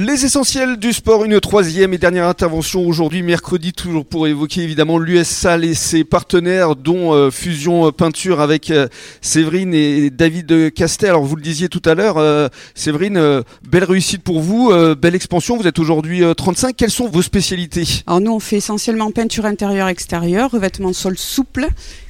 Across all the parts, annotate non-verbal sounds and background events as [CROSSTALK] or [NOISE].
Les essentiels du sport, une troisième et dernière intervention aujourd'hui, mercredi, toujours pour évoquer évidemment l'US Salle et ses partenaires, dont euh, Fusion Peinture avec euh, Séverine et David Castet. Alors vous le disiez tout à l'heure, euh, Séverine, belle réussite pour vous, belle expansion. Vous êtes aujourd'hui 35. Quelles sont vos spécialités? Alors nous, on fait essentiellement peinture intérieure-extérieure, revêtement sol souple,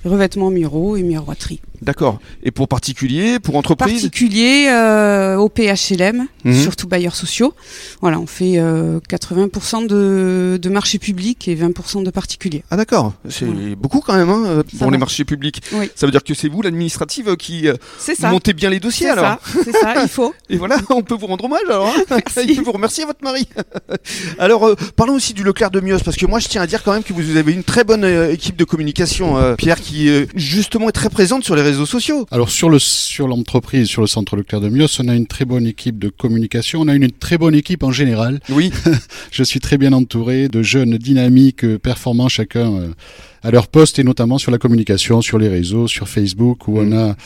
revêtement muraux et miroiterie. D'accord. Et pour particulier, pour entreprise Particulier, euh, au PHLM, mhm. surtout bailleurs sociaux. Voilà, on fait 80% euh, de, de marchés publics et 20% de particuliers. Ah d'accord, c'est beaucoup quand même hein, euh, pour les marchés publics. Ça veut dire que c'est vous, l'administrative, qui montez bien les dossiers alors C'est ça, il faut. [LAUGHS] et voilà, on peut vous rendre hommage alors. Hein. [LAUGHS] il peut vous remercier votre mari. [LAUGHS] alors, parlons aussi du Leclerc de Mios, parce que moi je tiens à dire quand même que vous avez une très bonne équipe de communication, Pierre, qui justement est très présente sur les réseaux sociaux. Alors sur le sur l'entreprise, sur le centre Leclerc de Mios, on a une très bonne équipe de communication, on a une très bonne équipe en général. Oui. [LAUGHS] Je suis très bien entouré de jeunes dynamiques, performants chacun euh, à leur poste et notamment sur la communication, sur les réseaux, sur Facebook, où on mm. a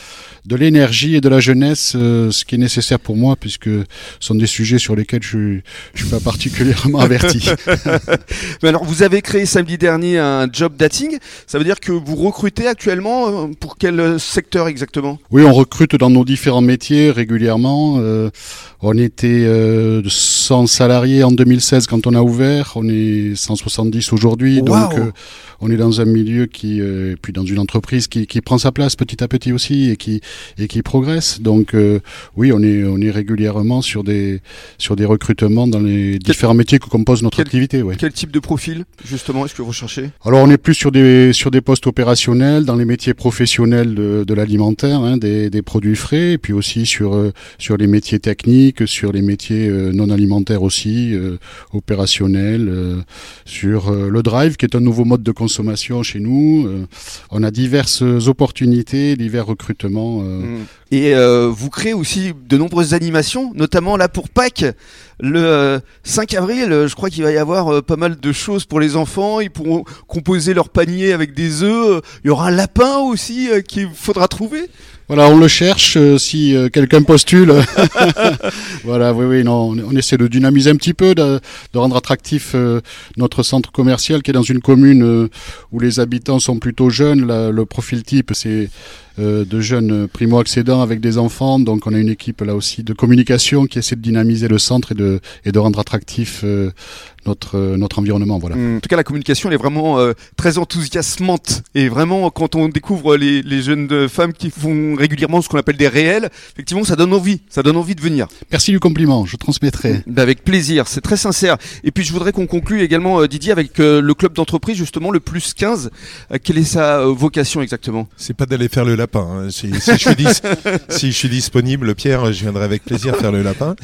de l'énergie et de la jeunesse, euh, ce qui est nécessaire pour moi, puisque ce sont des sujets sur lesquels je ne suis pas [LAUGHS] particulièrement averti. [LAUGHS] Mais alors, vous avez créé samedi dernier un job dating. Ça veut dire que vous recrutez actuellement euh, pour quel secteur exactement? Oui, on recrute dans nos différents métiers régulièrement. Euh, on était 100 salariés en 2016 quand on a ouvert. On est 170 aujourd'hui. Donc, on est dans un milieu qui, euh, puis dans une entreprise qui, qui, prend sa place petit à petit aussi et qui, et qui progresse. Donc euh, oui, on est, on est régulièrement sur des, sur des recrutements dans les différents métiers que compose notre activité. Ouais. Quel type de profil justement est-ce que vous recherchez? Alors on est plus sur des, sur des postes opérationnels, dans les métiers professionnels de, de l'alimentaire, hein, des, des, produits frais, et puis aussi sur, euh, sur les métiers techniques, sur les métiers non alimentaires aussi, opérationnels, sur le drive qui est un nouveau mode de consommation chez nous. Euh, on a diverses opportunités, divers recrutements. Euh. Mm. Et euh, vous créez aussi de nombreuses animations, notamment là pour Pâques. Le 5 avril, je crois qu'il va y avoir pas mal de choses pour les enfants. Ils pourront composer leur panier avec des œufs. Il y aura un lapin aussi qu'il faudra trouver. Voilà, on le cherche si quelqu'un postule. [LAUGHS] voilà, oui, oui, non, on, essaie de dynamiser un petit peu, de, rendre attractif notre centre commercial qui est dans une commune où les habitants sont plutôt jeunes. le profil type, c'est euh, de jeunes primo-accédants avec des enfants. Donc on a une équipe là aussi de communication qui essaie de dynamiser le centre et de, et de rendre attractif euh, notre, euh, notre environnement. Voilà. En tout cas, la communication elle est vraiment très enthousiasmante. Et vraiment, quand on découvre les, les jeunes femmes qui font régulièrement ce qu'on appelle des réels, effectivement, ça donne envie. Ça donne envie de venir. Merci du compliment, je transmettrai. Ben, avec plaisir, c'est très sincère. Et puis je voudrais qu'on conclue également, Didier, avec le club d'entreprise, justement, le plus 15. quelle est sa vocation exactement? C'est pas d'aller faire le lapin. Hein. [LAUGHS] Si, je suis disponible, Pierre, je viendrai avec plaisir faire le lapin.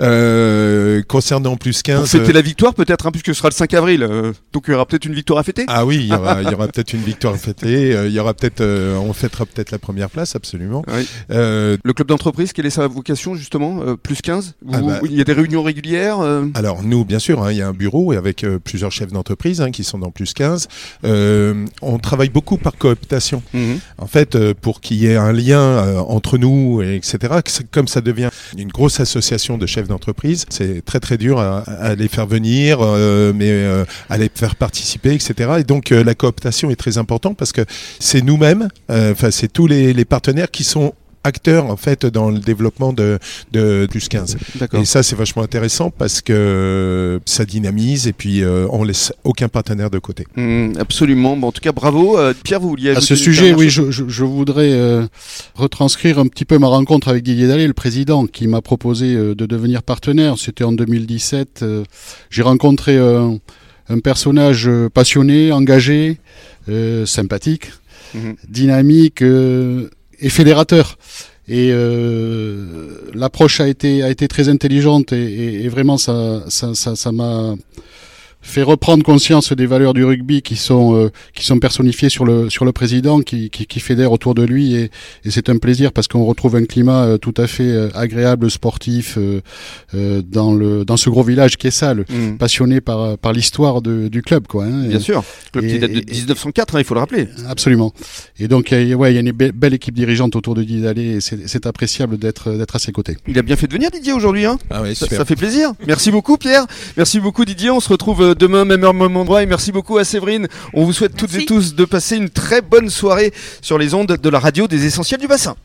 Euh, concernant plus 15. C'était euh, la victoire peut-être, hein, puisque ce sera le 5 avril. Euh, donc il y aura peut-être une victoire à fêter Ah oui, il y aura, [LAUGHS] peut-être une victoire à fêter. il y aura peut-être, on fêtera peut-être la première place, absolument. le club d'entreprise, quelle est sa vocation justement Plus 15 ah bah Il y a des réunions régulières Alors nous, bien sûr, hein, il y a un bureau avec plusieurs chefs d'entreprise qui sont dans plus 15. on travaille beaucoup par cooptation. Mhm. En fait, pour qu'il y ait un lien euh, entre nous, et etc. Comme ça devient une grosse association de chefs d'entreprise, c'est très très dur à, les faire venir, euh, mais euh, à les faire participer, etc. Et donc la cooptation est très importante parce que c'est nous-mêmes, enfin c'est tous les partenaires qui sont acteur en fait dans le développement de, de plus 15. Et ça c'est vachement intéressant parce que ça dynamise et puis euh, on laisse aucun partenaire de côté. Mmh, absolument. Bon, en tout cas bravo. Euh, Pierre, vous vouliez À ce sujet, oui, je, je, voudrais euh, retranscrire un petit peu ma rencontre avec Didier Dallet, le président, qui m'a proposé de devenir partenaire. C'était en 2017. J'ai rencontré un personnage passionné, engagé, sympathique, mmh. dynamique et fédérateur. Et euh, l'approche a été a été très intelligente et, et, vraiment ça ça ça m'a fait reprendre conscience des valeurs du rugby qui sont euh, qui sont personnifiées sur le sur le président qui qui, qui fédère autour de lui et, et c'est un plaisir parce qu'on retrouve un climat euh, tout à fait euh, agréable sportif dans le dans ce gros village qui est ça mm. passionné par par l'histoire du club quoi hein, bien sûr. Club qui date de 1904 hein, il faut le rappeler. Absolument. Et donc ouais il y a une belle, équipe dirigeante autour de Didier Allais et c'est appréciable d'être d'être à ses côtés. Il a bien fait de venir Didier aujourd'hui hein. Ah ça, ça fait plaisir. Merci beaucoup Pierre. Merci beaucoup Didier. On se retrouve demain, même heure, même endroit. Et merci beaucoup à Séverine. On vous souhaite toutes et tous de passer une très bonne soirée sur les ondes de la radio des essentiels du bassin.